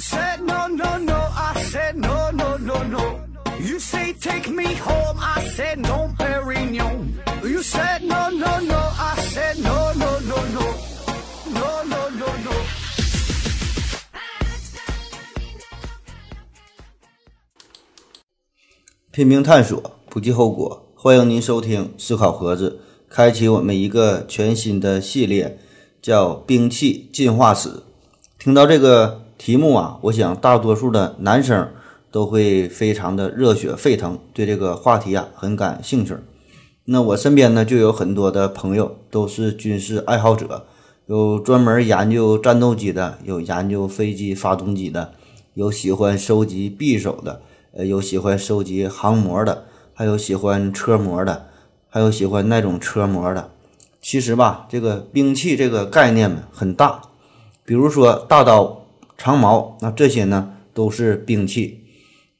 Said no, no, no. I said no, no, no, no. You say take me home. I said no, Perignon. You said no, no, no. I said no, no, no, no. No, no, no, no. 拼命探索，不计后果。欢迎您收听思考盒子，开启我们一个全新的系列，叫《兵器进化史》。听到这个题目啊，我想大多数的男生都会非常的热血沸腾，对这个话题啊很感兴趣。那我身边呢就有很多的朋友都是军事爱好者，有专门研究战斗机的，有研究飞机发动机的，有喜欢收集匕首的。呃，有喜欢收集航模的，还有喜欢车模的，还有喜欢那种车模的。其实吧，这个兵器这个概念呢很大，比如说大刀、长矛，那这些呢都是兵器。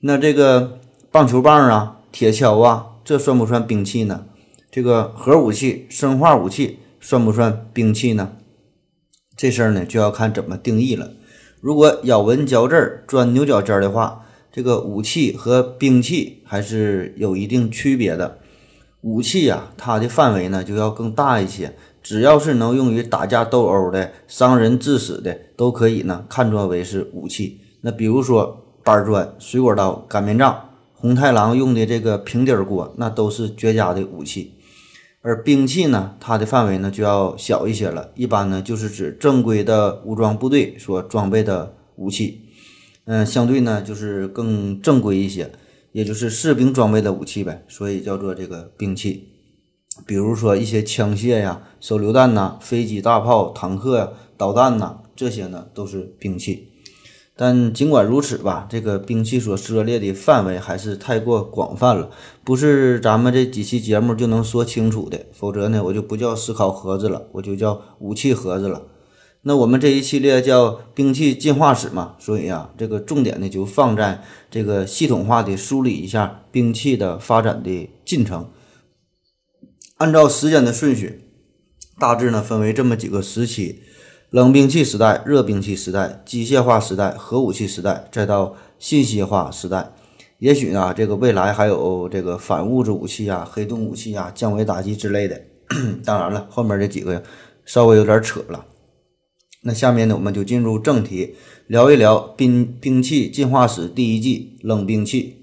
那这个棒球棒啊、铁锹啊，这算不算兵器呢？这个核武器、生化武器算不算兵器呢？这事儿呢就要看怎么定义了。如果咬文嚼字、钻牛角尖的话。这个武器和兵器还是有一定区别的。武器呀，它的范围呢就要更大一些。只要是能用于打架斗殴的、伤人致死的，都可以呢看作为是武器。那比如说板砖、水果刀、擀面杖、红太狼用的这个平底锅，那都是绝佳的武器。而兵器呢，它的范围呢就要小一些了。一般呢就是指正规的武装部队所装备的武器。嗯，相对呢就是更正规一些，也就是士兵装备的武器呗，所以叫做这个兵器。比如说一些枪械呀、手榴弹呐、飞机、大炮、坦克呀、导弹呐，这些呢都是兵器。但尽管如此吧，这个兵器所涉猎的范围还是太过广泛了，不是咱们这几期节目就能说清楚的。否则呢，我就不叫思考盒子了，我就叫武器盒子了。那我们这一系列叫兵器进化史嘛，所以啊，这个重点呢就放在这个系统化的梳理一下兵器的发展的进程。按照时间的顺序，大致呢分为这么几个时期：冷兵器时代、热兵器时代、机械化时代、核武器时代，再到信息化时代。也许呢，这个未来还有这个反物质武器啊、黑洞武器啊、降维打击之类的。当然了，后面这几个稍微有点扯了。那下面呢，我们就进入正题，聊一聊兵兵器进化史第一季冷兵器。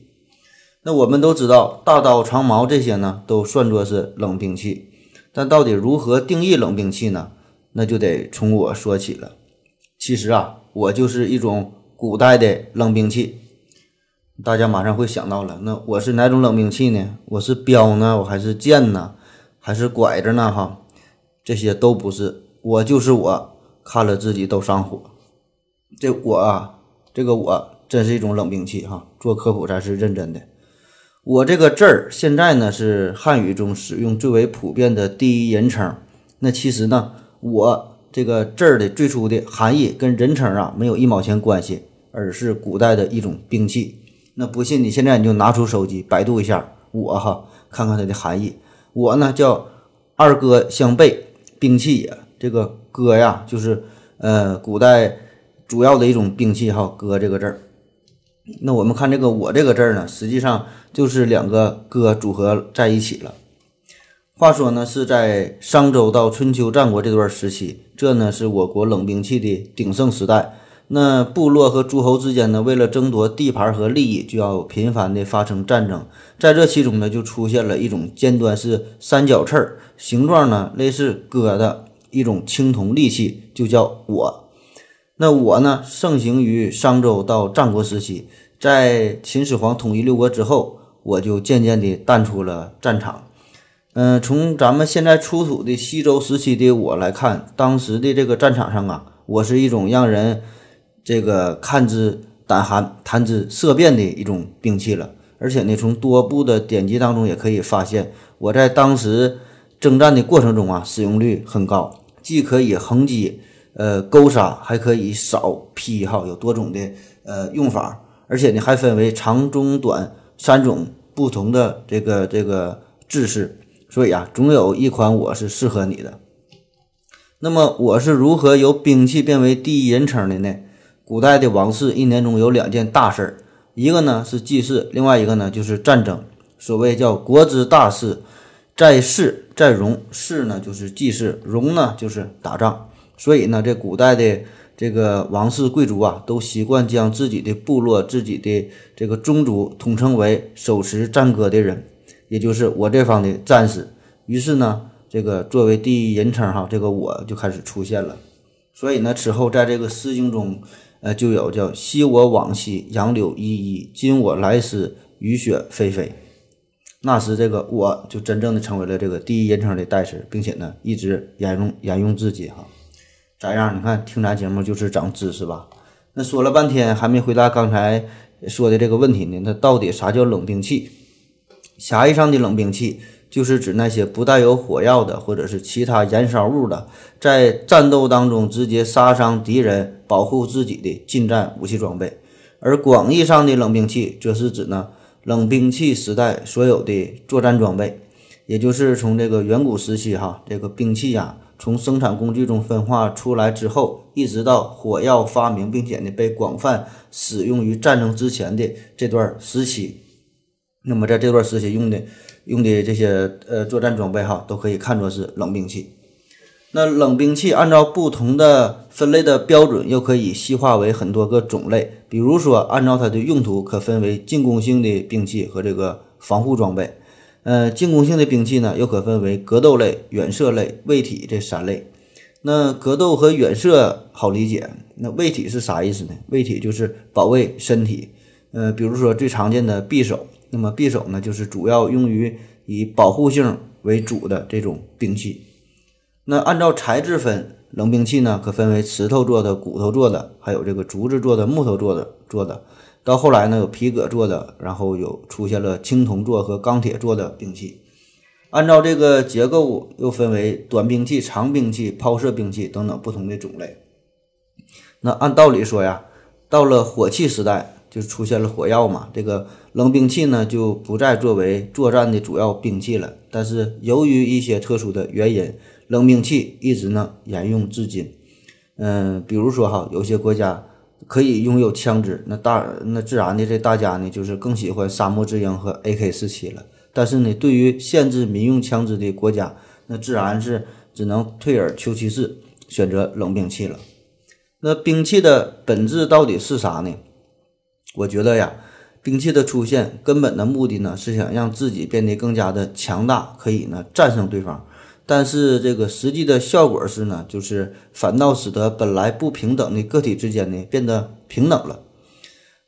那我们都知道，大刀、长矛这些呢，都算作是冷兵器。但到底如何定义冷兵器呢？那就得从我说起了。其实啊，我就是一种古代的冷兵器。大家马上会想到了，那我是哪种冷兵器呢？我是镖呢？我还是剑呢？还是拐子呢？哈，这些都不是，我就是我。看了自己都上火，这我啊，这个我真是一种冷兵器哈。做科普咱是认真的。我这个字儿现在呢是汉语中使用最为普遍的第一人称。那其实呢，我这个字儿的最初的含义跟人称啊没有一毛钱关系，而是古代的一种兵器。那不信你现在你就拿出手机百度一下我哈，看看它的含义。我呢叫二哥相背，兵器也这个。戈呀，就是呃，古代主要的一种兵器哈。戈这个字儿，那我们看这个我这个字儿呢，实际上就是两个戈组合在一起了。话说呢，是在商周到春秋战国这段时期，这呢是我国冷兵器的鼎盛时代。那部落和诸侯之间呢，为了争夺地盘和利益，就要频繁的发生战争。在这其中呢，就出现了一种尖端是三角刺儿，形状呢类似戈的。一种青铜利器就叫我，那我呢盛行于商周到战国时期，在秦始皇统一六国之后，我就渐渐地淡出了战场。嗯，从咱们现在出土的西周时期的我来看，当时的这个战场上啊，我是一种让人这个看之胆寒、谈之色变的一种兵器了。而且呢，从多部的典籍当中也可以发现，我在当时征战的过程中啊，使用率很高。既可以横击，呃，勾杀，还可以扫劈，哈，有多种的呃用法，而且呢还分为长、中、短三种不同的这个这个制式，所以啊，总有一款我是适合你的。那么我是如何由兵器变为第一人称的呢？古代的王室一年中有两件大事儿，一个呢是祭祀，另外一个呢就是战争。所谓叫国之大事，在事在戎，事呢就是祭祀，戎呢就是打仗。所以呢，这古代的这个王室贵族啊，都习惯将自己的部落、自己的这个宗族统称为手持战戈的人，也就是我这方的战士。于是呢，这个作为第一人称哈，这个我就开始出现了。所以呢，此后在这个《诗经》中，呃，就有叫“昔我往昔，杨柳依依；今我来时，雨雪霏霏。”那时，这个我就真正的成为了这个第一人称的代词，并且呢，一直沿用沿用至今哈。咋样？你看听咱节目就是长知识吧？那说了半天还没回答刚才说的这个问题呢。那到底啥叫冷兵器？狭义上的冷兵器。就是指那些不带有火药的，或者是其他燃烧物的，在战斗当中直接杀伤敌人、保护自己的近战武器装备。而广义上的冷兵器，则是指呢冷兵器时代所有的作战装备，也就是从这个远古时期哈，这个兵器呀，从生产工具中分化出来之后，一直到火药发明，并且呢被广泛使用于战争之前的这段时期。那么在这段时期用的。用的这些呃作战装备哈，都可以看作是冷兵器。那冷兵器按照不同的分类的标准，又可以细化为很多个种类。比如说，按照它的用途，可分为进攻性的兵器和这个防护装备。呃，进攻性的兵器呢，又可分为格斗类、远射类、位体这三类。那格斗和远射好理解，那位体是啥意思呢？位体就是保卫身体。呃，比如说最常见的匕首。那么匕首呢，就是主要用于以保护性为主的这种兵器。那按照材质分，冷兵器呢可分为石头做的、骨头做的，还有这个竹子做的、木头做的做的。到后来呢，有皮革做的，然后有出现了青铜做和钢铁做的兵器。按照这个结构，又分为短兵器、长兵器、抛射兵器等等不同的种类。那按道理说呀，到了火器时代。就出现了火药嘛，这个冷兵器呢就不再作为作战的主要兵器了。但是由于一些特殊的原因，冷兵器一直呢沿用至今。嗯，比如说哈，有些国家可以拥有枪支，那大那自然的这大家呢就是更喜欢沙漠之鹰和 AK 四七了。但是呢，对于限制民用枪支的国家，那自然是只能退而求其次，选择冷兵器了。那兵器的本质到底是啥呢？我觉得呀，兵器的出现根本的目的呢，是想让自己变得更加的强大，可以呢战胜对方。但是这个实际的效果是呢，就是反倒使得本来不平等的个体之间呢变得平等了。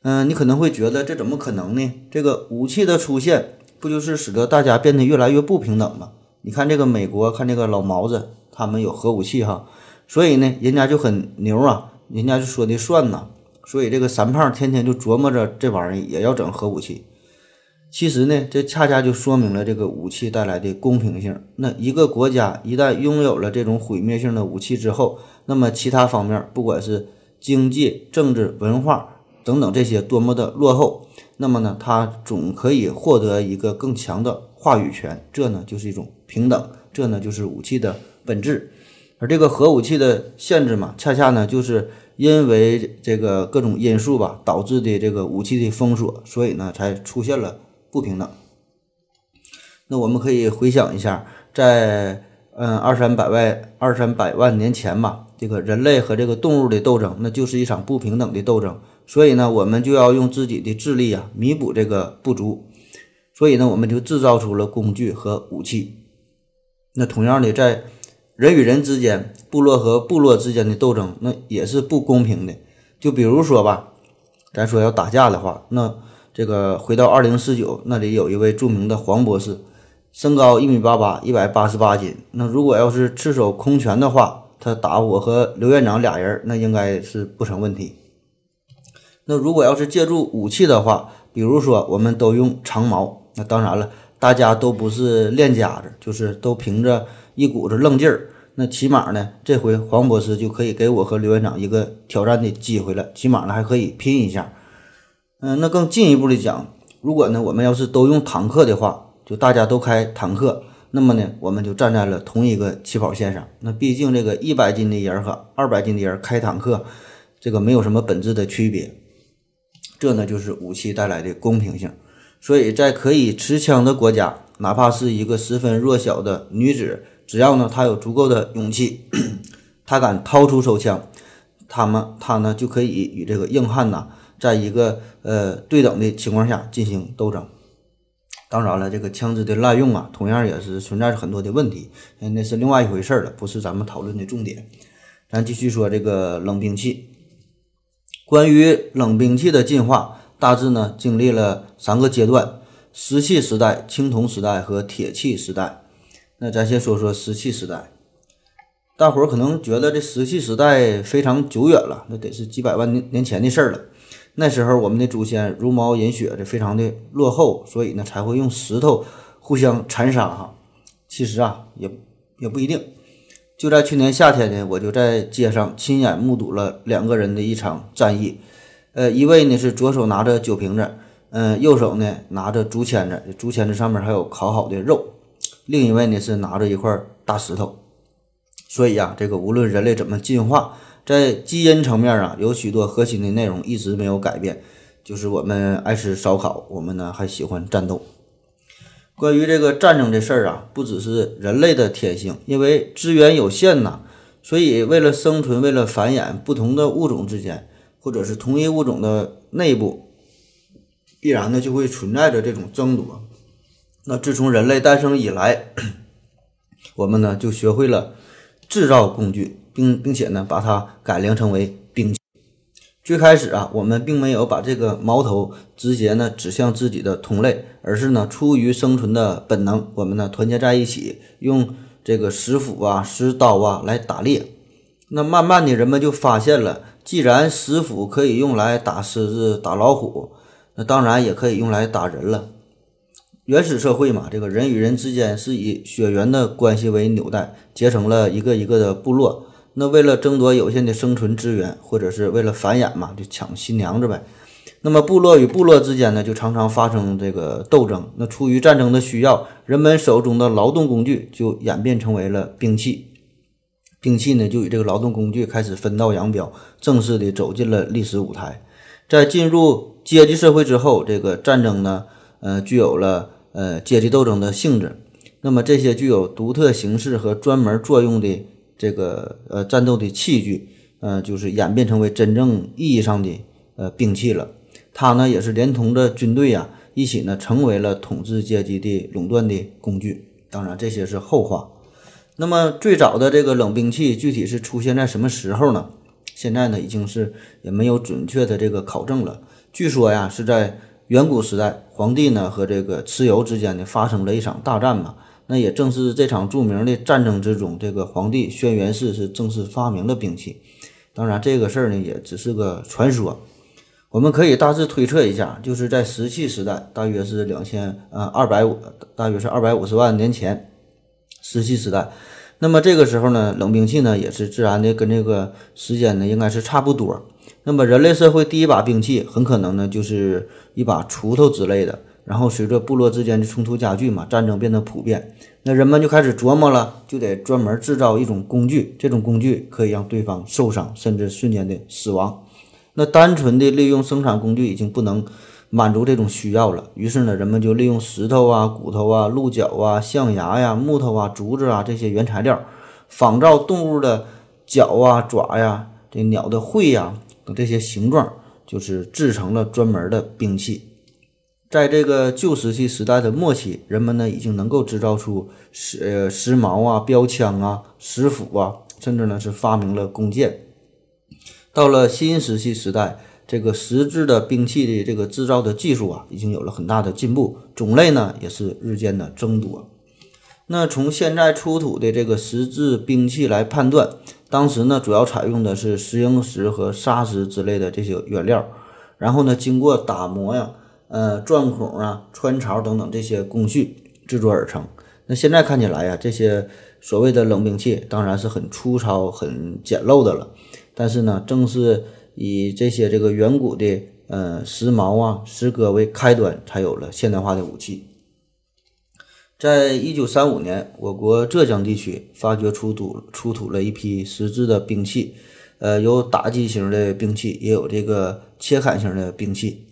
嗯，你可能会觉得这怎么可能呢？这个武器的出现不就是使得大家变得越来越不平等吗？你看这个美国，看这个老毛子，他们有核武器哈，所以呢，人家就很牛啊，人家就说的算呐。所以这个三胖天天就琢磨着这玩意儿也要整核武器。其实呢，这恰恰就说明了这个武器带来的公平性。那一个国家一旦拥有了这种毁灭性的武器之后，那么其他方面，不管是经济、政治、文化等等这些多么的落后，那么呢，它总可以获得一个更强的话语权。这呢，就是一种平等。这呢，就是武器的本质。而这个核武器的限制嘛，恰恰呢，就是。因为这个各种因素吧，导致的这个武器的封锁，所以呢，才出现了不平等。那我们可以回想一下，在嗯二三百万二三百万年前吧，这个人类和这个动物的斗争，那就是一场不平等的斗争。所以呢，我们就要用自己的智力啊，弥补这个不足。所以呢，我们就制造出了工具和武器。那同样的，在人与人之间，部落和部落之间的斗争，那也是不公平的。就比如说吧，咱说要打架的话，那这个回到二零四九，那里有一位著名的黄博士，身高一米八八，一百八十八斤。那如果要是赤手空拳的话，他打我和刘院长俩人，那应该是不成问题。那如果要是借助武器的话，比如说我们都用长矛，那当然了，大家都不是练家子，就是都凭着。一股子愣劲儿，那起码呢，这回黄博士就可以给我和刘院长一个挑战的机会了。起码呢，还可以拼一下。嗯，那更进一步的讲，如果呢，我们要是都用坦克的话，就大家都开坦克，那么呢，我们就站在了同一个起跑线上。那毕竟这个一百斤的人和二百斤的人开坦克，这个没有什么本质的区别。这呢就是武器带来的公平性。所以在可以持枪的国家，哪怕是一个十分弱小的女子，只要呢她有足够的勇气，她敢掏出手枪，他们她呢就可以与这个硬汉呐，在一个呃对等的情况下进行斗争。当然了，这个枪支的滥用啊，同样也是存在着很多的问题，那是另外一回事了，不是咱们讨论的重点。咱继续说这个冷兵器。关于冷兵器的进化，大致呢经历了三个阶段：石器时代、青铜时代和铁器时代。那咱先说说石器时代。大伙儿可能觉得这石器时代非常久远了，那得是几百万年年前的事儿了。那时候我们的祖先茹毛饮血的，非常的落后，所以呢才会用石头互相残杀哈。其实啊也也不一定。就在去年夏天呢，我就在街上亲眼目睹了两个人的一场战役。呃，一位呢是左手拿着酒瓶子，嗯，右手呢拿着竹签子，竹签子上面还有烤好的肉；另一位呢是拿着一块大石头。所以呀，这个无论人类怎么进化。在基因层面啊，有许多核心的内容一直没有改变，就是我们爱吃烧烤，我们呢还喜欢战斗。关于这个战争这事儿啊，不只是人类的天性，因为资源有限呐，所以为了生存，为了繁衍，不同的物种之间，或者是同一物种的内部，必然呢就会存在着这种争夺。那自从人类诞生以来，我们呢就学会了制造工具。并并且呢，把它改良成为兵器。最开始啊，我们并没有把这个矛头直接呢指向自己的同类，而是呢出于生存的本能，我们呢团结在一起，用这个石斧啊、石刀啊来打猎。那慢慢的人们就发现了，既然石斧可以用来打狮子、打老虎，那当然也可以用来打人了。原始社会嘛，这个人与人之间是以血缘的关系为纽带，结成了一个一个的部落。那为了争夺有限的生存资源，或者是为了繁衍嘛，就抢新娘子呗。那么部落与部落之间呢，就常常发生这个斗争。那出于战争的需要，人们手中的劳动工具就演变成为了兵器。兵器呢，就与这个劳动工具开始分道扬镳，正式的走进了历史舞台。在进入阶级社会之后，这个战争呢，呃，具有了呃阶级斗争的性质。那么这些具有独特形式和专门作用的。这个呃战斗的器具，呃，就是演变成为真正意义上的呃兵器了。它呢也是连同着军队啊一起呢成为了统治阶级的垄断的工具。当然这些是后话。那么最早的这个冷兵器具体是出现在什么时候呢？现在呢已经是也没有准确的这个考证了。据说呀是在远古时代，皇帝呢和这个蚩尤之间呢发生了一场大战嘛。那也正是这场著名的战争之中，这个皇帝轩辕氏是正式发明了兵器。当然，这个事儿呢也只是个传说。我们可以大致推测一下，就是在石器时代，大约是两千呃二百五，大约是二百五十万年前，石器时代。那么这个时候呢，冷兵器呢也是自然的跟这个时间呢应该是差不多。那么人类社会第一把兵器很可能呢就是一把锄头之类的。然后随着部落之间的冲突加剧嘛，战争变得普遍，那人们就开始琢磨了，就得专门制造一种工具，这种工具可以让对方受伤，甚至瞬间的死亡。那单纯的利用生产工具已经不能满足这种需要了，于是呢，人们就利用石头啊、骨头啊、鹿角啊、象牙呀、木头啊、竹子啊这些原材料，仿造动物的脚啊、爪呀、这鸟的喙呀等这些形状，就是制成了专门的兵器。在这个旧石器时代的末期，人们呢已经能够制造出石呃石矛啊、标枪啊、石斧啊，甚至呢是发明了弓箭。到了新石器时代，这个石质的兵器的这个制造的技术啊，已经有了很大的进步，种类呢也是日渐的增多。那从现在出土的这个石质兵器来判断，当时呢主要采用的是石英石和砂石之类的这些原料，然后呢经过打磨呀。呃，钻孔啊、穿槽等等这些工序制作而成。那现在看起来呀，这些所谓的冷兵器当然是很粗糙、很简陋的了。但是呢，正是以这些这个远古的呃石矛啊、石戈为开端，才有了现代化的武器。在一九三五年，我国浙江地区发掘出土出土了一批石质的兵器，呃，有打击型的兵器，也有这个切砍型的兵器。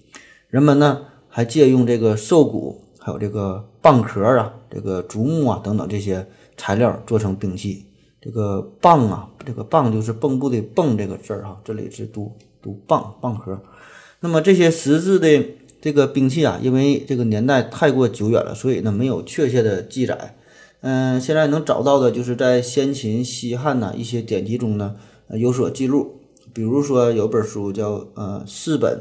人们呢还借用这个兽骨，还有这个蚌壳啊、这个竹木啊等等这些材料做成兵器。这个蚌啊，这个蚌就是蚌埠的蚌这个字儿哈，这里是读读蚌蚌壳。那么这些石质的这个兵器啊，因为这个年代太过久远了，所以呢没有确切的记载。嗯，现在能找到的就是在先秦、西汉呐一些典籍中呢有所记录。比如说有本书叫呃《四本》，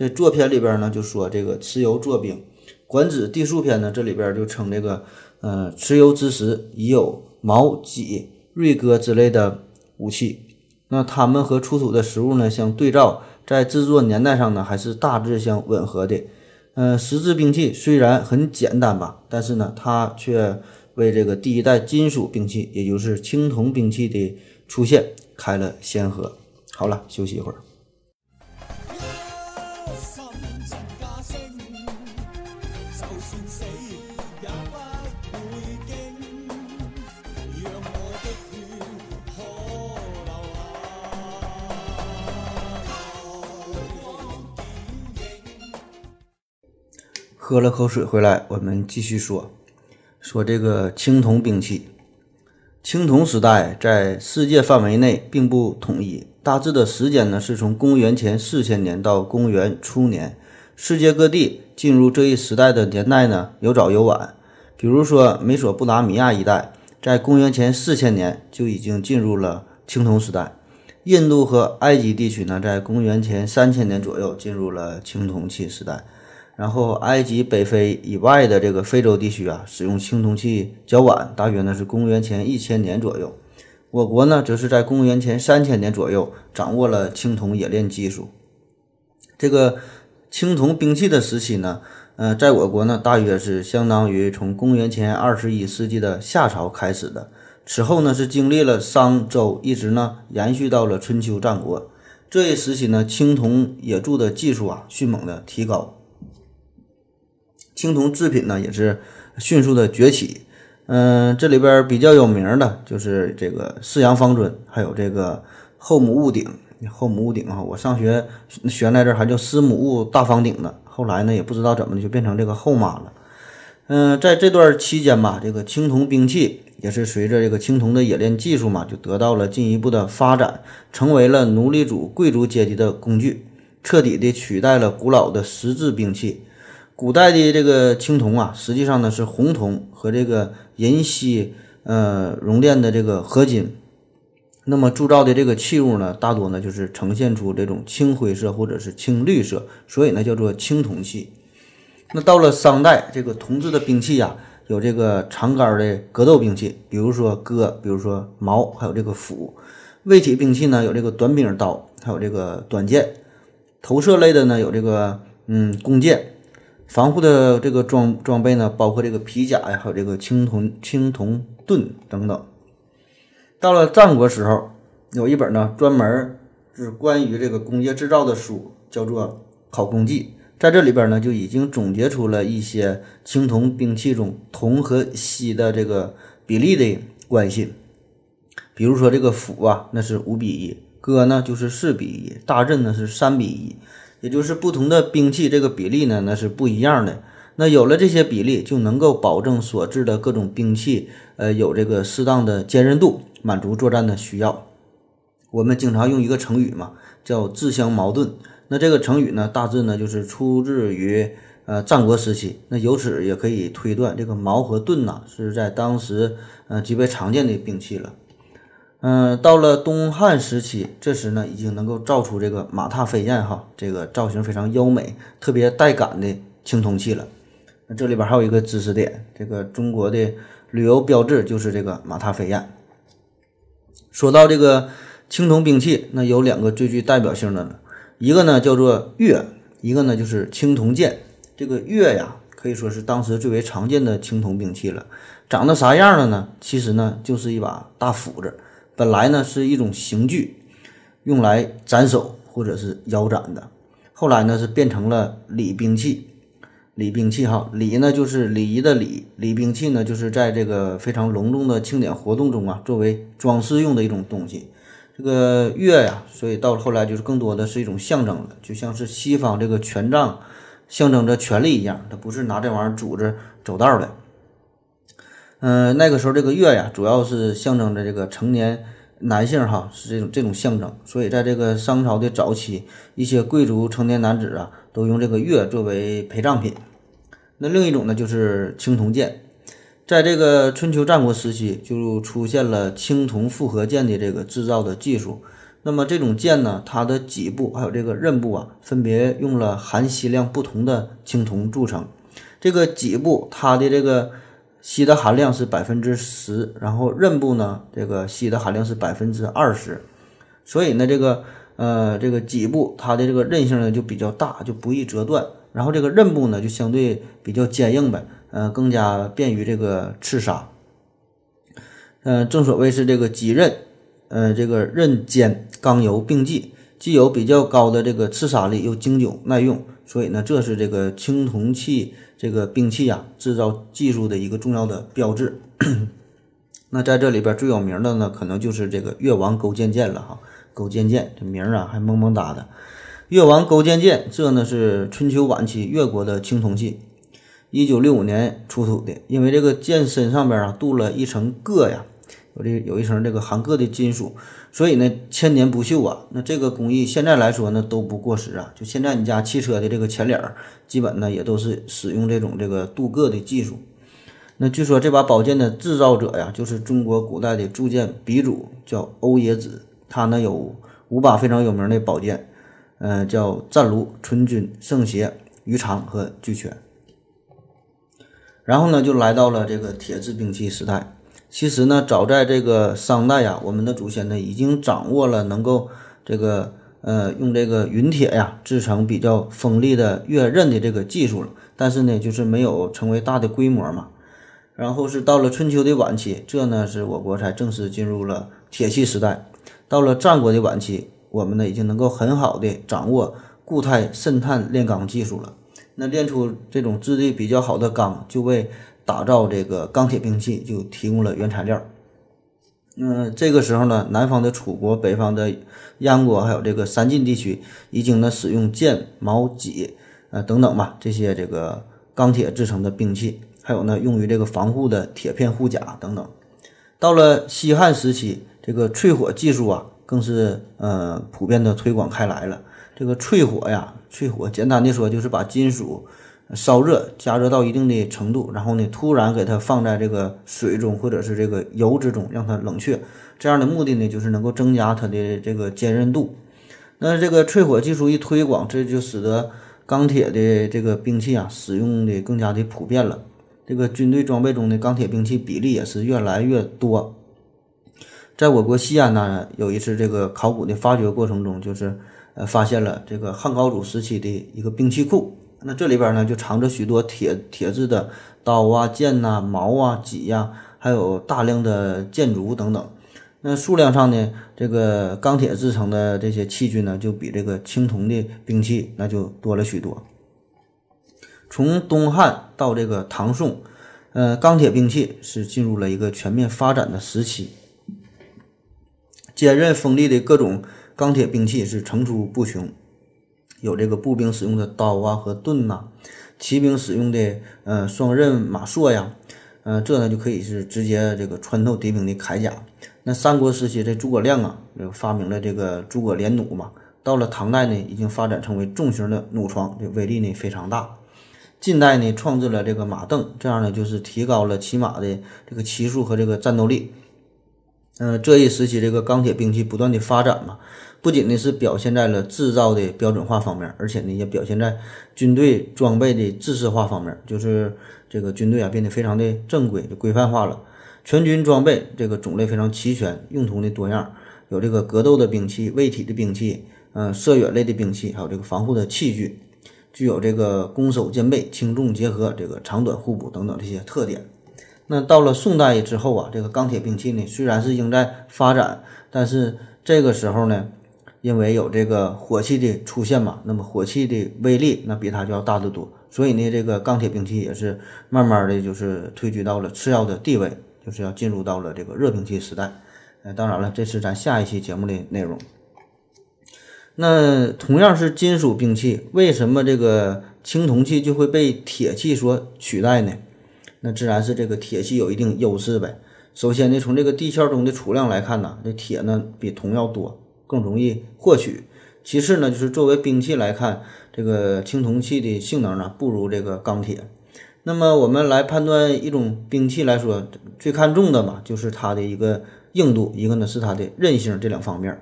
在作篇里边呢就说这个蚩尤作兵，《管子·地术篇》呢这里边就称这个呃蚩尤之时已有矛、戟。锐戈之类的武器，那它们和出土的实物呢相对照，在制作年代上呢还是大致相吻合的。嗯，石质兵器虽然很简单吧，但是呢，它却为这个第一代金属兵器，也就是青铜兵器的出现开了先河。好了，休息一会儿。喝了口水回来，我们继续说，说这个青铜兵器。青铜时代在世界范围内并不统一，大致的时间呢是从公元前四千年到公元初年。世界各地进入这一时代的年代呢有早有晚。比如说美索不达米亚一带，在公元前四千年就已经进入了青铜时代。印度和埃及地区呢，在公元前三千年左右进入了青铜器时代。然后，埃及、北非以外的这个非洲地区啊，使用青铜器较晚，大约呢是公元前一千年左右。我国呢，则是在公元前三千年左右掌握了青铜冶炼技术。这个青铜兵器的时期呢，呃，在我国呢，大约是相当于从公元前二十一世纪的夏朝开始的。此后呢，是经历了商周，一直呢延续到了春秋战国这一时期呢，青铜冶铸的技术啊，迅猛的提高。青铜制品呢也是迅速的崛起，嗯，这里边比较有名的就是这个四羊方尊，还有这个后母戊鼎。后母戊鼎啊，我上学学来这还叫司母戊大方鼎呢，后来呢也不知道怎么的就变成这个后妈了。嗯，在这段期间吧，这个青铜兵器也是随着这个青铜的冶炼技术嘛，就得到了进一步的发展，成为了奴隶主贵族阶级的工具，彻底的取代了古老的石质兵器。古代的这个青铜啊，实际上呢是红铜和这个银锡呃熔炼的这个合金。那么铸造的这个器物呢，大多呢就是呈现出这种青灰色或者是青绿色，所以呢叫做青铜器。那到了商代，这个铜制的兵器呀，有这个长杆的格斗兵器，比如说戈，比如说矛，还有这个斧。卫体兵器呢，有这个短柄刀，还有这个短剑。投射类的呢，有这个嗯弓箭。防护的这个装装备呢，包括这个皮甲呀，还有这个青铜青铜盾等等。到了战国时候，有一本呢专门是关于这个工业制造的书，叫做《考工记》。在这里边呢，就已经总结出了一些青铜兵器中铜和锡的这个比例的关系。比如说这个斧啊，那是五比一；戈呢就是四比一；大刃呢是三比一。也就是不同的兵器，这个比例呢，那是不一样的。那有了这些比例，就能够保证所制的各种兵器，呃，有这个适当的坚韧度，满足作战的需要。我们经常用一个成语嘛，叫自相矛盾。那这个成语呢，大致呢就是出自于呃战国时期。那由此也可以推断，这个矛和盾呢，是在当时呃极为常见的兵器了。嗯，到了东汉时期，这时呢，已经能够造出这个马踏飞燕哈，这个造型非常优美、特别带感的青铜器了。那这里边还有一个知识点，这个中国的旅游标志就是这个马踏飞燕。说到这个青铜兵器，那有两个最具代表性的呢，一个呢叫做钺，一个呢就是青铜剑。这个钺呀，可以说是当时最为常见的青铜兵器了。长得啥样的呢？其实呢，就是一把大斧子。本来呢是一种刑具，用来斩首或者是腰斩的。后来呢是变成了礼兵器，礼兵器哈，礼呢就是礼仪的礼，礼兵器呢就是在这个非常隆重的庆典活动中啊，作为装饰用的一种东西。这个月呀，所以到后来就是更多的是一种象征了，就像是西方这个权杖象征着权力一样，它不是拿这玩意儿拄着走道的。嗯，那个时候这个月呀，主要是象征着这个成年男性哈，是这种这种象征。所以在这个商朝的早期，一些贵族成年男子啊，都用这个月作为陪葬品。那另一种呢，就是青铜剑。在这个春秋战国时期，就出现了青铜复合剑的这个制造的技术。那么这种剑呢，它的脊部还有这个刃部啊，分别用了含锡量不同的青铜铸成。这个脊部它的这个锡的含量是百分之十，然后刃部呢，这个锡的含量是百分之二十。所以呢，这个呃这个脊部它的这个韧性呢就比较大，就不易折断。然后这个刃部呢就相对比较坚硬呗，呃，更加便于这个刺杀。嗯，正所谓是这个戟刃，呃，这个刃尖刚柔并济，既有比较高的这个刺杀力，又经久耐用，所以呢，这是这个青铜器这个兵器啊制造技术的一个重要的标志。那在这里边最有名的呢，可能就是这个越王勾践剑了哈，勾践剑这名啊还萌萌哒的。越王勾践剑，这呢是春秋晚期越国的青铜器，一九六五年出土的。因为这个剑身上边啊镀了一层铬呀，有这有一层这个含铬的金属，所以呢千年不锈啊。那这个工艺现在来说呢都不过时啊。就现在你家汽车的这个前脸儿，基本呢也都是使用这种这个镀铬的技术。那据说这把宝剑的制造者呀，就是中国古代的铸剑鼻祖，叫欧冶子。他呢有五把非常有名的宝剑。呃，叫湛卢、纯钧、圣邪、于长和俱全。然后呢，就来到了这个铁制兵器时代。其实呢，早在这个商代呀，我们的祖先呢已经掌握了能够这个呃用这个陨铁呀制成比较锋利的月刃的这个技术了。但是呢，就是没有成为大的规模嘛。然后是到了春秋的晚期，这呢是我国才正式进入了铁器时代。到了战国的晚期。我们呢已经能够很好的掌握固态渗碳炼钢技术了。那炼出这种质地比较好的钢，就为打造这个钢铁兵器就提供了原材料。嗯，这个时候呢，南方的楚国、北方的燕国，还有这个三晋地区，已经呢使用剑、矛、戟啊等等吧这些这个钢铁制成的兵器，还有呢用于这个防护的铁片护甲等等。到了西汉时期，这个淬火技术啊。更是呃普遍的推广开来了。这个淬火呀，淬火简单的说就是把金属烧热，加热到一定的程度，然后呢突然给它放在这个水中或者是这个油之中，让它冷却。这样的目的呢，就是能够增加它的这个坚韧度。那这个淬火技术一推广，这就使得钢铁的这个兵器啊使用的更加的普遍了。这个军队装备中的钢铁兵器比例也是越来越多。在我国西安呢，有一次这个考古的发掘过程中，就是呃发现了这个汉高祖时期的一个兵器库。那这里边呢就藏着许多铁铁制的刀啊、剑呐、矛啊、戟呀，还有大量的剑竹等等。那数量上呢，这个钢铁制成的这些器具呢，就比这个青铜的兵器那就多了许多。从东汉到这个唐宋，呃，钢铁兵器是进入了一个全面发展的时期。坚韧锋利的各种钢铁兵器是层出不穷，有这个步兵使用的刀啊和盾呐，骑兵使用的呃双刃马槊呀，呃这呢就可以是直接这个穿透敌兵的铠甲。那三国时期这诸葛亮啊，就发明了这个诸葛连弩嘛。到了唐代呢，已经发展成为重型的弩床，这威力呢非常大。近代呢，创制了这个马镫，这样呢就是提高了骑马的这个骑术和这个战斗力。嗯，这一时期这个钢铁兵器不断的发展嘛，不仅呢是表现在了制造的标准化方面，而且呢也表现在军队装备的制式化方面，就是这个军队啊变得非常的正规、就规范化了。全军装备这个种类非常齐全，用途呢多样，有这个格斗的兵器、卫体的兵器，嗯，射远类的兵器，还有这个防护的器具，具有这个攻守兼备、轻重结合、这个长短互补等等这些特点。那到了宋代之后啊，这个钢铁兵器呢，虽然是应在发展，但是这个时候呢，因为有这个火器的出现嘛，那么火器的威力那比它就要大得多，所以呢，这个钢铁兵器也是慢慢的就是退居到了次要的地位，就是要进入到了这个热兵器时代。呃，当然了，这是咱下一期节目的内容。那同样是金属兵器，为什么这个青铜器就会被铁器所取代呢？那自然是这个铁器有一定优势呗。首先呢，从这个地壳中的储量来看呢，这铁呢比铜要多，更容易获取。其次呢，就是作为兵器来看，这个青铜器的性能呢不如这个钢铁。那么我们来判断一种兵器来说，最看重的嘛，就是它的一个硬度，一个呢是它的韧性这两方面。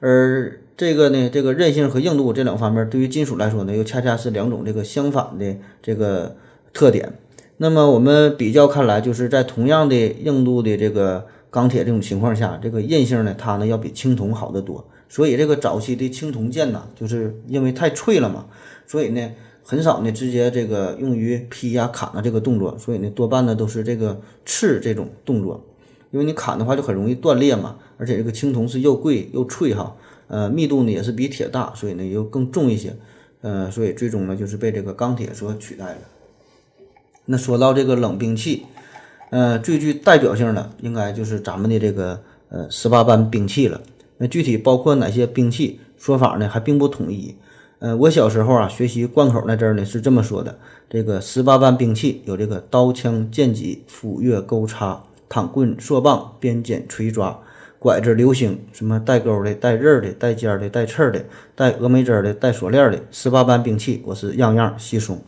而这个呢，这个韧性和硬度这两方面，对于金属来说呢，又恰恰是两种这个相反的这个特点。那么我们比较看来，就是在同样的硬度的这个钢铁这种情况下，这个韧性呢，它呢要比青铜好得多。所以这个早期的青铜剑呢，就是因为太脆了嘛，所以呢很少呢直接这个用于劈呀砍的这个动作，所以呢多半呢都是这个刺这种动作。因为你砍的话就很容易断裂嘛，而且这个青铜是又贵又脆哈，呃密度呢也是比铁大，所以呢又更重一些，呃所以最终呢就是被这个钢铁所取代了。那说到这个冷兵器，呃最具代表性的应该就是咱们的这个呃十八般兵器了。那具体包括哪些兵器？说法呢还并不统一。呃我小时候啊学习贯口那阵儿呢是这么说的：这个十八般兵器有这个刀枪剑戟斧钺钩叉。躺棍、槊棒、鞭锏、锤抓、拐子、流星，什么带钩的、带刃的、带尖的、带刺的、带峨眉针的、带锁链的，十八般兵器，我是样样稀松。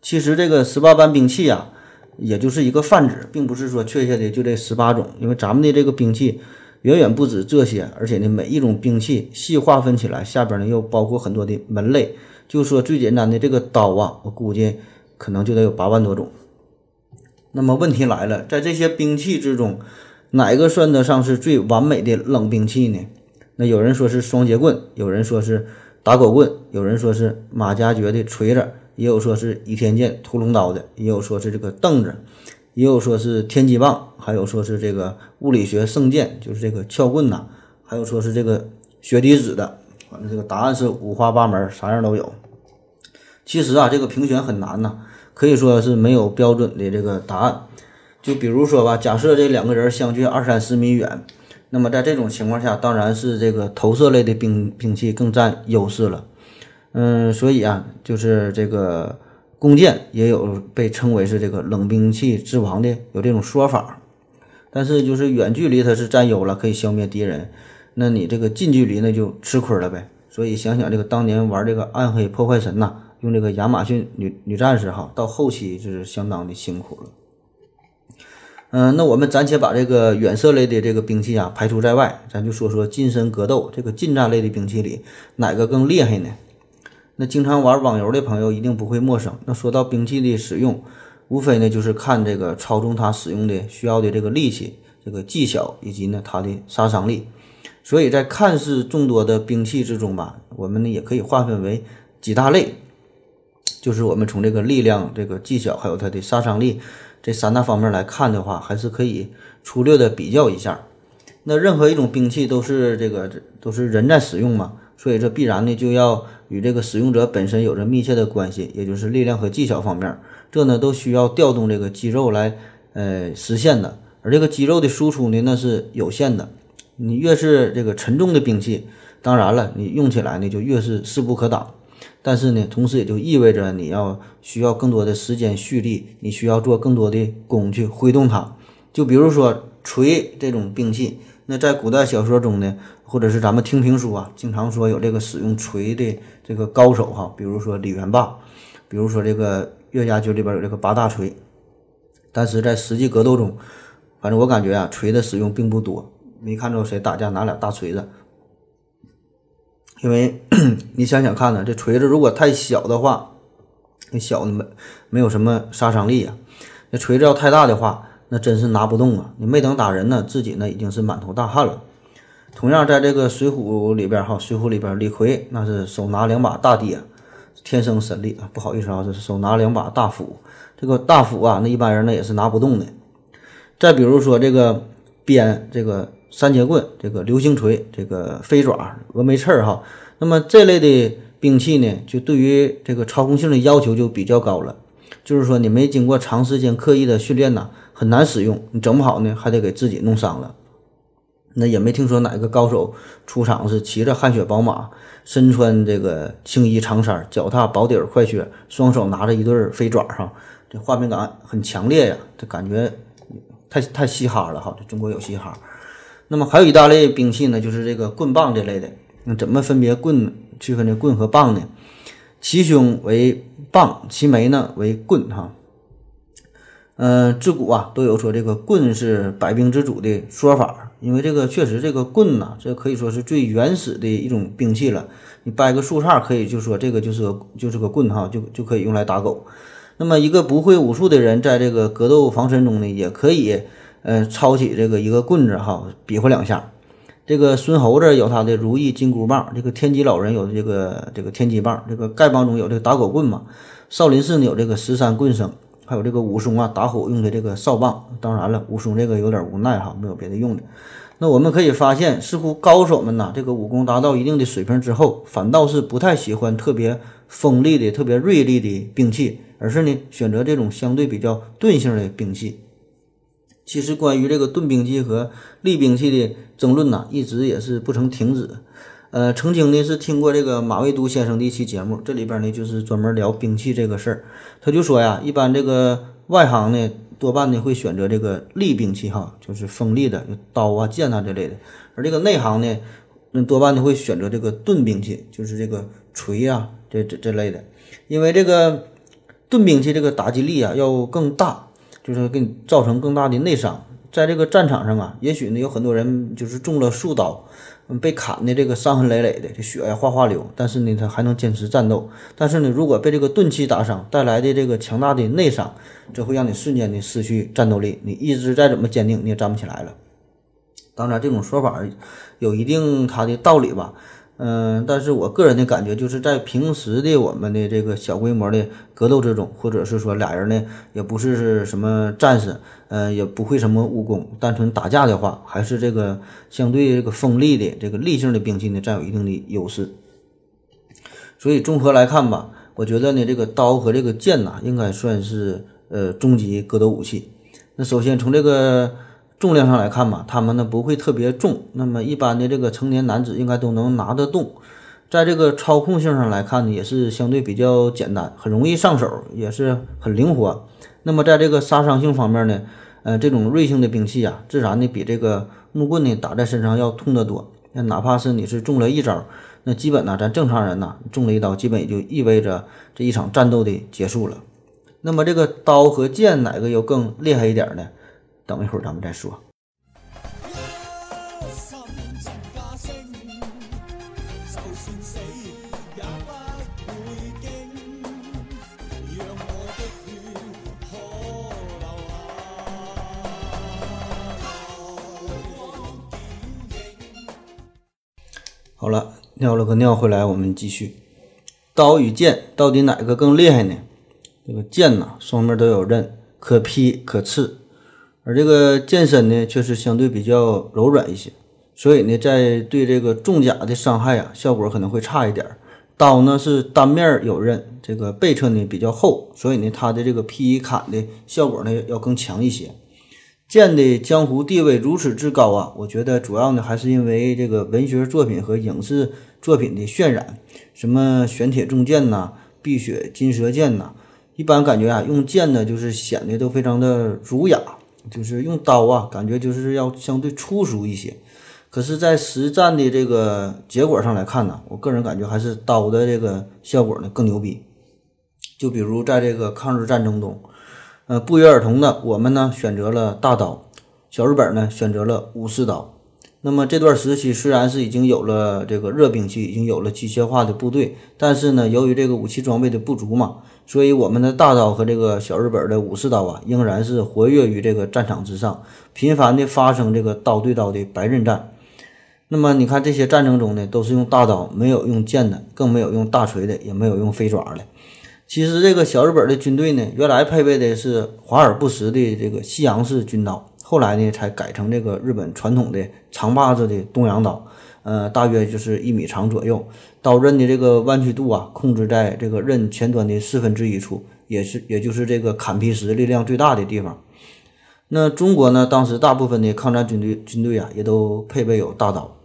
其实这个十八般兵器啊，也就是一个泛指，并不是说确切的就这十八种，因为咱们的这个兵器远远不止这些，而且呢，每一种兵器细划分起来，下边呢又包括很多的门类。就说最简单的这个刀啊，我估计可能就得有八万多种。那么问题来了，在这些兵器之中，哪个算得上是最完美的冷兵器呢？那有人说是双节棍，有人说是打狗棍，有人说是马加爵的锤子，也有说是倚天剑、屠龙刀的，也有说是这个凳子，也有说是天机棒，还有说是这个物理学圣剑，就是这个撬棍呐，还有说是这个血滴子的。反正这个答案是五花八门，啥样都有。其实啊，这个评选很难呐。可以说是没有标准的这个答案，就比如说吧，假设这两个人相距二三十米远，那么在这种情况下，当然是这个投射类的兵兵器更占优势了。嗯，所以啊，就是这个弓箭也有被称为是这个冷兵器之王的有这种说法。但是就是远距离它是占优了，可以消灭敌人，那你这个近距离那就吃亏了呗。所以想想这个当年玩这个暗黑破坏神呐。用这个亚马逊女女战士哈，到后期就是相当的辛苦了。嗯，那我们暂且把这个远射类的这个兵器啊排除在外，咱就说说近身格斗这个近战类的兵器里哪个更厉害呢？那经常玩网游的朋友一定不会陌生。那说到兵器的使用，无非呢就是看这个操纵它使用的需要的这个力气、这个技巧以及呢它的杀伤力。所以在看似众多的兵器之中吧，我们呢也可以划分为几大类。就是我们从这个力量、这个技巧，还有它的杀伤力这三大方面来看的话，还是可以粗略的比较一下。那任何一种兵器都是这个都是人在使用嘛，所以这必然呢就要与这个使用者本身有着密切的关系，也就是力量和技巧方面，这呢都需要调动这个肌肉来呃实现的。而这个肌肉的输出呢那是有限的，你越是这个沉重的兵器，当然了，你用起来呢就越是势不可挡。但是呢，同时也就意味着你要需要更多的时间蓄力，你需要做更多的功去挥动它。就比如说锤这种兵器，那在古代小说中呢，或者是咱们听评书啊，经常说有这个使用锤的这个高手哈，比如说李元霸，比如说这个岳家军里边有这个八大锤。但是在实际格斗中，反正我感觉啊，锤的使用并不多，没看着谁打架拿俩大锤子。因为 你想想看呢，这锤子如果太小的话，那小的没没有什么杀伤力呀。那锤子要太大的话，那真是拿不动啊。你没等打人呢，自己呢已经是满头大汗了。同样，在这个《水浒》里边哈，《水浒》里边李逵那是手拿两把大爹，天生神力啊。不好意思啊，这是手拿两把大斧。这个大斧啊，那一般人呢也是拿不动的。再比如说这个鞭，这个。三节棍、这个流星锤、这个飞爪、峨眉刺儿哈，那么这类的兵器呢，就对于这个操控性的要求就比较高了。就是说，你没经过长时间刻意的训练呐，很难使用。你整不好呢，还得给自己弄伤了。那也没听说哪个高手出场是骑着汗血宝马，身穿这个青衣长衫，脚踏薄底儿快靴，双手拿着一对飞爪哈，这画面感很强烈呀，这感觉太太嘻哈了哈，这中国有嘻哈。那么还有一大类兵器呢，就是这个棍棒这类的。那怎么分别棍区分这棍和棒呢？其胸为棒，其眉呢为棍哈。嗯，自古啊都有说这个棍是百兵之主的说法，因为这个确实这个棍呐，这可以说是最原始的一种兵器了。你掰个树杈可以就说这个就是就是个棍哈，就就可以用来打狗。那么一个不会武术的人在这个格斗防身中呢，也可以呃抄起这个一个棍子哈，比划两下。这个孙猴子有他的如意金箍棒，这个天机老人有这个这个天机棒，这个丐帮中有这个打狗棍嘛，少林寺呢有这个十三棍僧。还有这个武松啊，打虎用的这个扫棒。当然了，武松这个有点无奈哈，没有别的用的。那我们可以发现，似乎高手们呐，这个武功达到一定的水平之后，反倒是不太喜欢特别锋利的、特别锐利的兵器，而是呢选择这种相对比较钝性的兵器。其实，关于这个钝兵器和利兵器的争论呐，一直也是不曾停止。呃，曾经呢是听过这个马未都先生的一期节目，这里边呢就是专门聊兵器这个事儿。他就说呀，一般这个外行呢多半呢会选择这个利兵器哈，就是锋利的，刀啊、剑啊这类的；而这个内行呢，那多半呢会选择这个钝兵器，就是这个锤啊这这这类的。因为这个钝兵器这个打击力啊要更大，就是给你造成更大的内伤。在这个战场上啊，也许呢有很多人就是中了数刀。被砍的这个伤痕累累的，这血呀哗哗流，但是呢，他还能坚持战斗。但是呢，如果被这个钝器打伤带来的这个强大的内伤，这会让你瞬间的失去战斗力，你意志再怎么坚定，你也站不起来了。当然，这种说法有一定它的道理吧。嗯，但是我个人的感觉就是在平时的我们的这个小规模的格斗之中，或者是说俩人呢也不是什么战士，呃，也不会什么武功，单纯打架的话，还是这个相对这个锋利的这个利性的兵器呢占有一定的优势。所以综合来看吧，我觉得呢这个刀和这个剑呐，应该算是呃终极格斗武器。那首先从这个。重量上来看吧，他们呢不会特别重，那么一般的这个成年男子应该都能拿得动。在这个操控性上来看呢，也是相对比较简单，很容易上手，也是很灵活。那么在这个杀伤性方面呢，呃，这种锐性的兵器啊，自然的比这个木棍呢打在身上要痛得多。那哪怕是你是中了一招，那基本呢，咱正常人呐中了一刀，基本也就意味着这一场战斗的结束了。那么这个刀和剑哪个又更厉害一点呢？等一会儿，咱们再说。好了，尿了个尿回来，我们继续。刀与剑到底哪个更厉害呢？这个剑呐，双面都有刃，可劈可刺。而这个剑身呢，却是相对比较柔软一些，所以呢，在对这个重甲的伤害啊，效果可能会差一点。刀呢是单面有刃，这个背侧呢比较厚，所以呢，它的这个劈砍的效果呢要更强一些。剑的江湖地位如此之高啊，我觉得主要呢还是因为这个文学作品和影视作品的渲染，什么玄铁重剑呐，碧血金蛇剑呐，一般感觉啊，用剑呢就是显得都非常的儒雅。就是用刀啊，感觉就是要相对粗俗一些。可是，在实战的这个结果上来看呢，我个人感觉还是刀的这个效果呢更牛逼。就比如在这个抗日战争中，呃，不约而同的，我们呢选择了大刀，小日本呢选择了武士刀。那么这段时期虽然是已经有了这个热兵器，已经有了机械化的部队，但是呢，由于这个武器装备的不足嘛。所以，我们的大刀和这个小日本的武士刀啊，仍然是活跃于这个战场之上，频繁的发生这个刀对刀的白刃战。那么，你看这些战争中呢，都是用大刀，没有用剑的，更没有用大锤的，也没有用飞爪的。其实，这个小日本的军队呢，原来配备的是华而不实的这个西洋式军刀，后来呢，才改成这个日本传统的长把子的东洋刀。呃，大约就是一米长左右，刀刃的这个弯曲度啊，控制在这个刃前端的四分之一处，也是也就是这个砍劈时力量最大的地方。那中国呢，当时大部分的抗战军队军队啊，也都配备有大刀。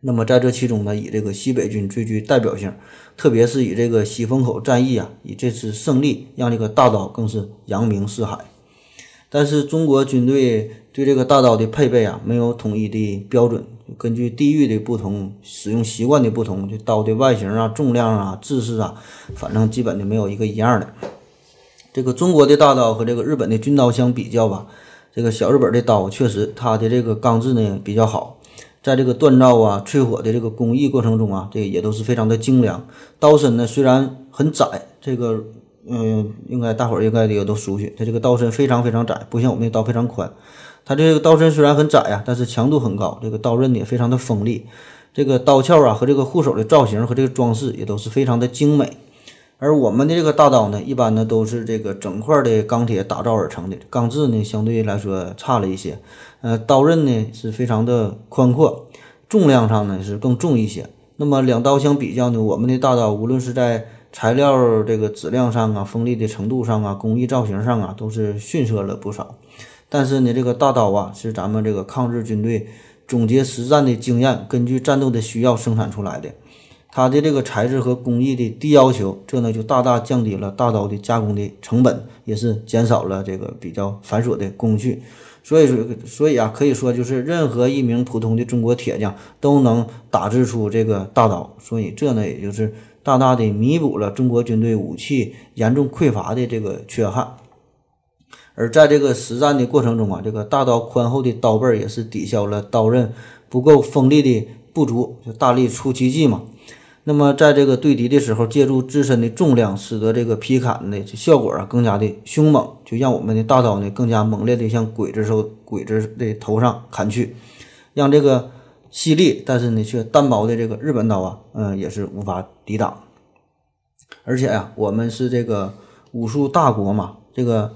那么在这其中呢，以这个西北军最具代表性，特别是以这个西风口战役啊，以这次胜利让这个大刀更是扬名四海。但是中国军队对这个大刀的配备啊，没有统一的标准，根据地域的不同、使用习惯的不同，这刀的外形啊、重量啊、制式啊，反正基本就没有一个一样的。这个中国的大刀和这个日本的军刀相比较吧，这个小日本的刀确实它的这个钢制呢比较好。在这个锻造啊、淬火的这个工艺过程中啊，这个也都是非常的精良。刀身呢虽然很窄，这个嗯，应该大伙儿应该也都熟悉，它这个刀身非常非常窄，不像我们的刀非常宽。它这个刀身虽然很窄呀，但是强度很高，这个刀刃呢也非常的锋利。这个刀鞘啊和这个护手的造型和这个装饰也都是非常的精美。而我们的这个大刀呢，一般呢都是这个整块的钢铁打造而成的，钢制呢相对来说差了一些。呃，刀刃呢是非常的宽阔，重量上呢是更重一些。那么两刀相比较呢，我们的大刀无论是在材料这个质量上啊、锋利的程度上啊、工艺造型上啊，都是逊色了不少。但是呢，这个大刀啊是咱们这个抗日军队总结实战的经验，根据战斗的需要生产出来的。它的这个材质和工艺的低要求，这呢就大大降低了大刀的加工的成本，也是减少了这个比较繁琐的工序。所以说，所以啊，可以说就是任何一名普通的中国铁匠都能打制出这个大刀。所以这呢，也就是大大的弥补了中国军队武器严重匮乏的这个缺憾。而在这个实战的过程中啊，这个大刀宽厚的刀背儿也是抵消了刀刃不够锋利的不足，就大力出奇迹嘛。那么，在这个对敌的时候，借助自身的重量，使得这个劈砍的效果啊更加的凶猛，就让我们的大刀呢更加猛烈的向鬼子手鬼子的头上砍去，让这个犀利但是呢却单薄的这个日本刀啊，嗯，也是无法抵挡。而且呀，我们是这个武术大国嘛，这个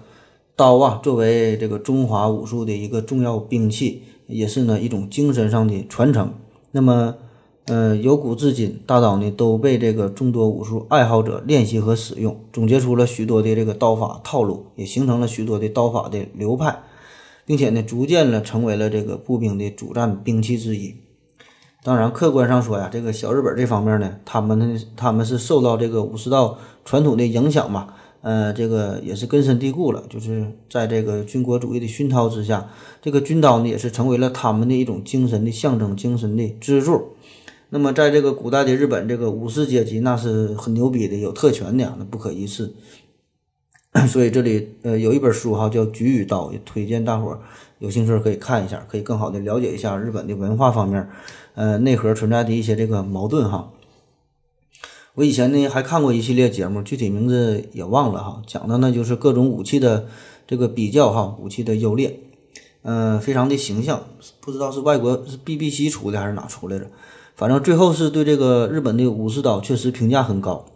刀啊作为这个中华武术的一个重要兵器，也是呢一种精神上的传承。那么。呃，由古至今，大刀呢都被这个众多武术爱好者练习和使用，总结出了许多的这个刀法套路，也形成了许多的刀法的流派，并且呢，逐渐的成为了这个步兵的主战兵器之一。当然，客观上说呀，这个小日本这方面呢，他们呢，他们是受到这个武士道传统的影响嘛，呃，这个也是根深蒂固了，就是在这个军国主义的熏陶之下，这个军刀呢也是成为了他们的一种精神的象征，精神的支柱。那么，在这个古代的日本，这个武士阶级那是很牛逼的，有特权的，那不可一世。所以这里呃有一本书哈，叫《菊与刀》，也推荐大伙儿有兴趣可以看一下，可以更好的了解一下日本的文化方面，呃内核存在的一些这个矛盾哈。我以前呢还看过一系列节目，具体名字也忘了哈，讲的呢就是各种武器的这个比较哈，武器的优劣，嗯，非常的形象，不知道是外国是 BBC 出的还是哪出来着。反正最后是对这个日本的武士刀确实评价很高，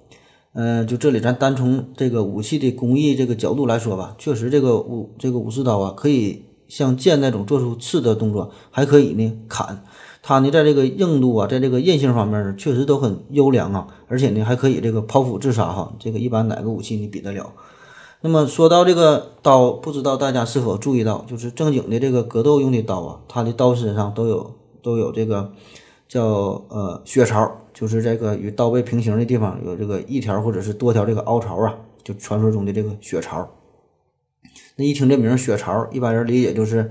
嗯，就这里咱单从这个武器的工艺这个角度来说吧，确实这个武这个武士刀啊，可以像剑那种做出刺的动作，还可以呢砍，它呢在这个硬度啊，在这个韧性方面确实都很优良啊，而且呢还可以这个剖腹自杀哈，这个一般哪个武器你比得了？那么说到这个刀，不知道大家是否注意到，就是正经的这个格斗用的刀啊，它的刀身上都有都有这个。叫呃血槽，就是这个与刀背平行的地方有这个一条或者是多条这个凹槽啊，就传说中的这个血槽。那一听这名血槽，一般人理解就是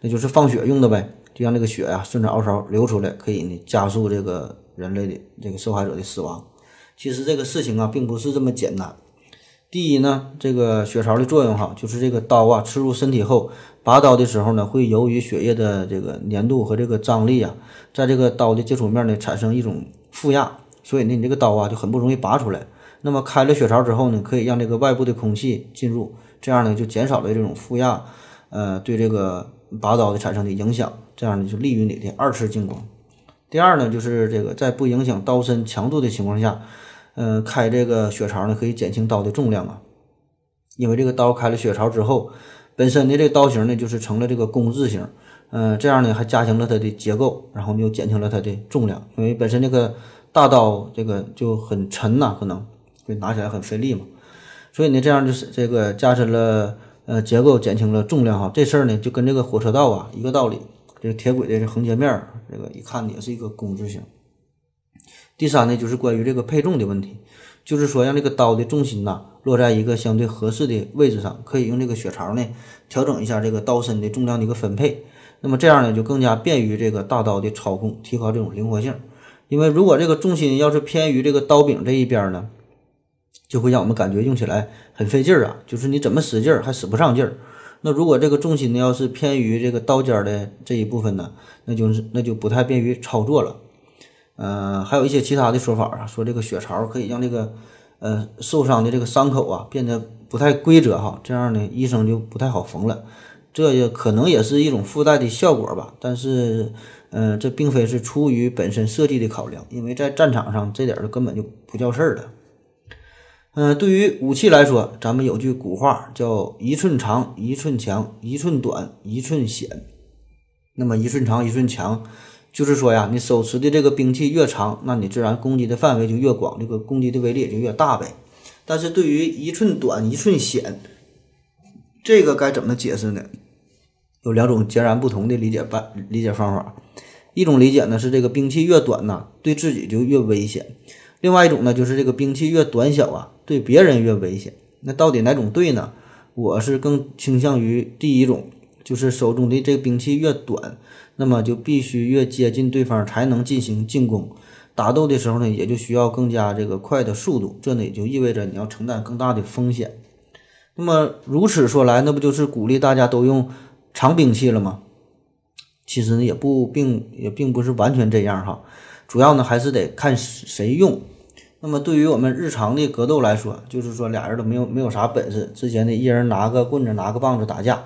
那就是放血用的呗，就让这个血呀顺着凹槽流出来，可以呢加速这个人类的这个受害者的死亡。其实这个事情啊并不是这么简单。第一呢，这个血槽的作用哈，就是这个刀啊刺入身体后。拔刀的时候呢，会由于血液的这个粘度和这个张力啊，在这个刀的接触面呢产生一种负压，所以呢，你这个刀啊就很不容易拔出来。那么开了血槽之后呢，可以让这个外部的空气进入，这样呢就减少了这种负压，呃，对这个拔刀的产生的影响，这样呢就利于你的二次进攻。第二呢，就是这个在不影响刀身强度的情况下，嗯，开这个血槽呢可以减轻刀的重量啊，因为这个刀开了血槽之后。本身的这个刀型呢，就是成了这个工字形，嗯，这样呢还加强了它的结构，然后又减轻了它的重量，因为本身这个大刀这个就很沉呐，可能就拿起来很费力嘛，所以呢，这样就是这个加深了呃结构减轻了重量哈。这事儿呢就跟这个火车道啊一个道理，这个铁轨的横截面儿，这个一看也是一个工字形。第三呢就是关于这个配重的问题，就是说让这个刀的重心呐落在一个相对合适的位置上，可以用这个血槽呢调整一下这个刀身的重量的一个分配。那么这样呢就更加便于这个大刀的操控，提高这种灵活性。因为如果这个重心要是偏于这个刀柄这一边呢，就会让我们感觉用起来很费劲儿啊，就是你怎么使劲儿还使不上劲儿。那如果这个重心呢要是偏于这个刀尖的这一部分呢，那就是那就不太便于操作了。呃，还有一些其他的说法啊，说这个血槽可以让这个呃受伤的这个伤口啊变得不太规则哈，这样呢医生就不太好缝了。这也可能也是一种附带的效果吧，但是，嗯，这并非是出于本身设计的考量，因为在战场上这点儿根本就不叫事儿了。嗯，对于武器来说，咱们有句古话叫“一寸长一寸强，一寸短一寸险”。那么，一寸长一寸强，就是说呀，你手持的这个兵器越长，那你自然攻击的范围就越广，这个攻击的威力也就越大呗。但是对于一寸短一寸险，这个该怎么解释呢？有两种截然不同的理解办理解方法，一种理解呢是这个兵器越短呢，对自己就越危险；另外一种呢就是这个兵器越短小啊，对别人越危险。那到底哪种对呢？我是更倾向于第一种，就是手中的这个兵器越短，那么就必须越接近对方才能进行进攻。打斗的时候呢，也就需要更加这个快的速度，这呢也就意味着你要承担更大的风险。那么如此说来，那不就是鼓励大家都用？长兵器了吗？其实呢，也不并也并不是完全这样哈，主要呢还是得看谁用。那么对于我们日常的格斗来说，就是说俩人都没有没有啥本事，之前呢一人拿个棍子拿个棒子打架，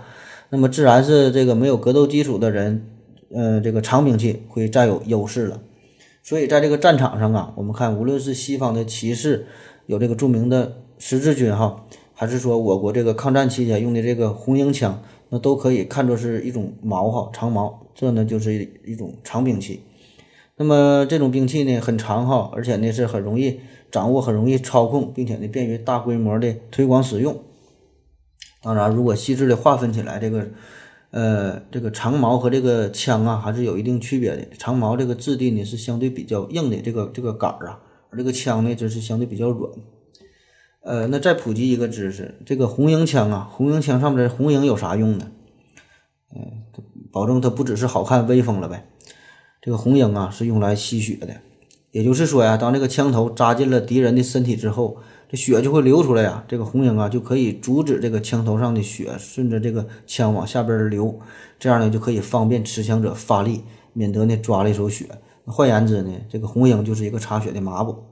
那么自然是这个没有格斗基础的人，呃，这个长兵器会占有优势了。所以在这个战场上啊，我们看无论是西方的骑士，有这个著名的十字军哈，还是说我国这个抗战期间用的这个红缨枪。那都可以看作是一种矛哈，长矛，这呢就是一种长兵器。那么这种兵器呢很长哈，而且呢是很容易掌握，很容易操控，并且呢便于大规模的推广使用。当然，如果细致的划分起来，这个呃这个长矛和这个枪啊还是有一定区别的。长矛这个质地呢是相对比较硬的，这个这个杆儿啊，而这个枪呢则是相对比较软。呃，那再普及一个知识，这个红缨枪啊，红缨枪上面的红缨有啥用呢？嗯，保证它不只是好看威风了呗。这个红缨啊是用来吸血的，也就是说呀，当这个枪头扎进了敌人的身体之后，这血就会流出来呀。这个红缨啊就可以阻止这个枪头上的血顺着这个枪往下边流，这样呢就可以方便持枪者发力，免得呢抓了一手血。换言之呢，这个红缨就是一个擦血的抹布。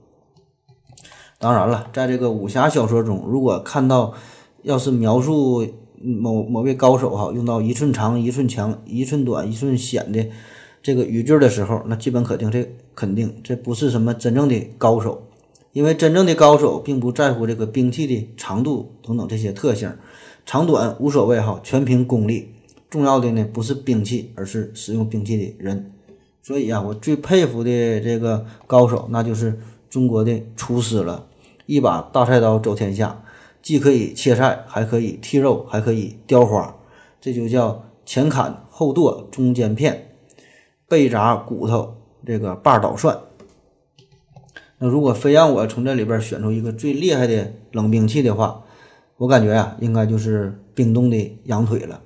当然了，在这个武侠小说中，如果看到要是描述某某位高手哈用到一寸长一寸强一寸短一寸险的这个语句的时候，那基本可定这肯定这不是什么真正的高手，因为真正的高手并不在乎这个兵器的长度等等这些特性，长短无所谓哈，全凭功力。重要的呢不是兵器，而是使用兵器的人。所以啊，我最佩服的这个高手，那就是中国的厨师了。一把大菜刀走天下，既可以切菜，还可以剔肉，还可以雕花，这就叫前砍后剁中间片，背砸骨头，这个把捣蒜。那如果非让我从这里边选出一个最厉害的冷兵器的话，我感觉呀，应该就是冰冻的羊腿了。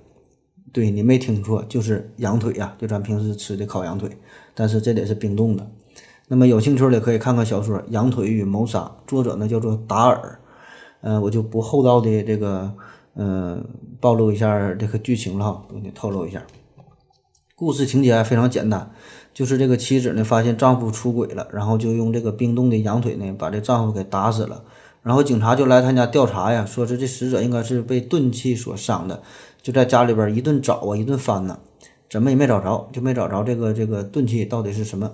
对你没听错，就是羊腿呀，就咱平时吃的烤羊腿，但是这得是冰冻的。那么有兴趣的可以看看小说《羊腿与谋杀》，作者呢叫做达尔。嗯，我就不厚道的这个，嗯，暴露一下这个剧情了哈，给你透露一下。故事情节非常简单，就是这个妻子呢发现丈夫出轨了，然后就用这个冰冻的羊腿呢把这丈夫给打死了。然后警察就来他家调查呀，说是这死者应该是被钝器所伤的，就在家里边一顿找啊，一顿翻呢，怎么也没找着，就没找着这个这个钝器到底是什么。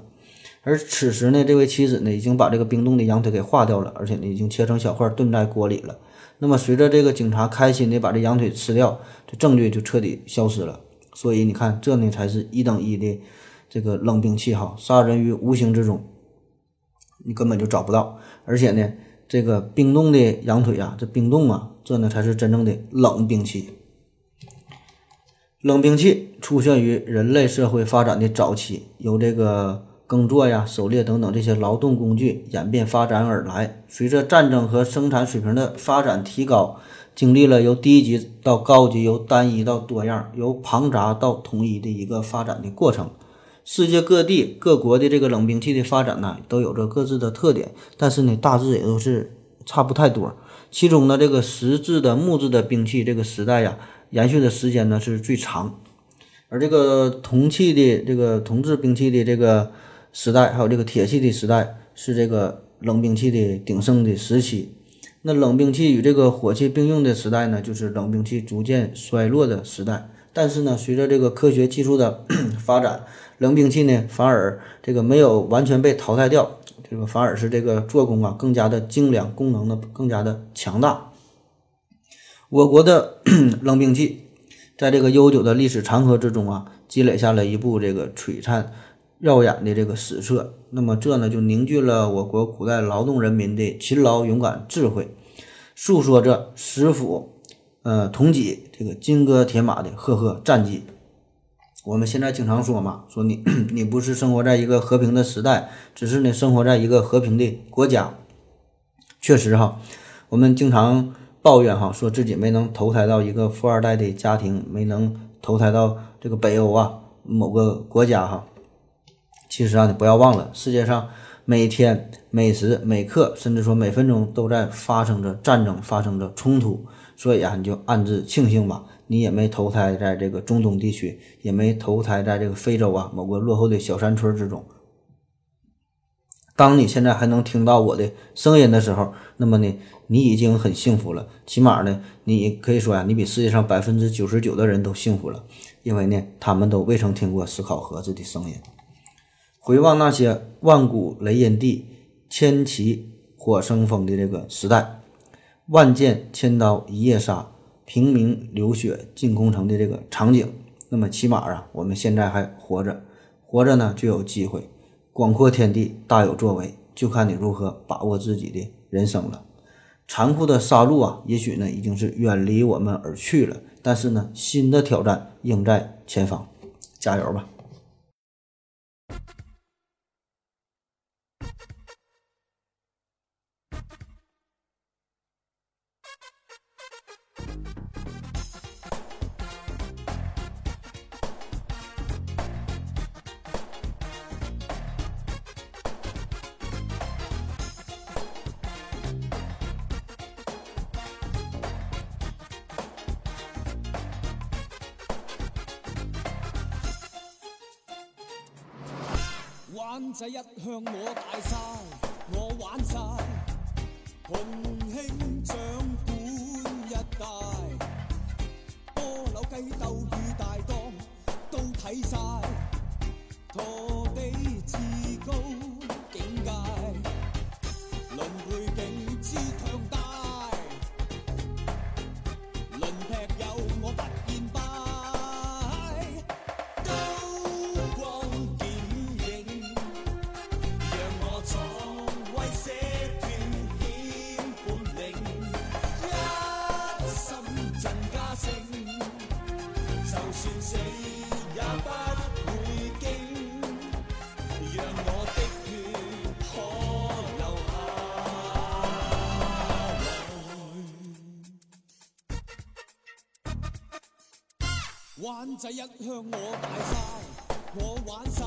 而此时呢，这位妻子呢已经把这个冰冻的羊腿给化掉了，而且呢已经切成小块炖在锅里了。那么随着这个警察开心的把这羊腿吃掉，这证据就彻底消失了。所以你看，这呢才是一等一的这个冷兵器哈，杀人于无形之中，你根本就找不到。而且呢，这个冰冻的羊腿啊，这冰冻啊，这呢才是真正的冷兵器。冷兵器出现于人类社会发展的早期，由这个耕作呀、狩猎等等这些劳动工具演变发展而来。随着战争和生产水平的发展提高，经历了由低级到高级、由单一到多样、由庞杂到统一的一个发展的过程。世界各地各国的这个冷兵器的发展呢，都有着各自的特点，但是呢，大致也都是差不太多。其中呢，这个石质的、木质的兵器这个时代呀。延续的时间呢是最长，而这个铜器的这个铜制兵器的这个时代，还有这个铁器的时代，是这个冷兵器的鼎盛的时期。那冷兵器与这个火器并用的时代呢，就是冷兵器逐渐衰落的时代。但是呢，随着这个科学技术的 发展，冷兵器呢反而这个没有完全被淘汰掉，这个反而是这个做工啊更加的精良，功能呢更加的强大。我国的 冷兵器，在这个悠久的历史长河之中啊，积累下了一部这个璀璨耀眼的这个史册。那么这呢，就凝聚了我国古代劳动人民的勤劳、勇敢、智慧，诉说着石斧、呃铜戟这个金戈铁马的赫赫战绩。我们现在经常说嘛，说你你不是生活在一个和平的时代，只是呢生活在一个和平的国家。确实哈，我们经常。抱怨哈，说自己没能投胎到一个富二代的家庭，没能投胎到这个北欧啊某个国家哈。其实啊，你不要忘了，世界上每天每时每刻，甚至说每分钟都在发生着战争，发生着冲突。所以啊，你就暗自庆幸吧，你也没投胎在这个中东地区，也没投胎在这个非洲啊某个落后的小山村之中。当你现在还能听到我的声音的时候，那么呢？你已经很幸福了，起码呢，你可以说呀，你比世界上百分之九十九的人都幸福了，因为呢，他们都未曾听过思考盒子的声音。回望那些万古雷音地、千骑火生风的这个时代，万箭千刀一夜杀，平民流血进攻城的这个场景，那么起码啊，我们现在还活着，活着呢就有机会，广阔天地大有作为，就看你如何把握自己的人生了。残酷的杀戮啊，也许呢已经是远离我们而去了，但是呢，新的挑战仍在前方，加油吧！仔一向我大晒，我玩晒，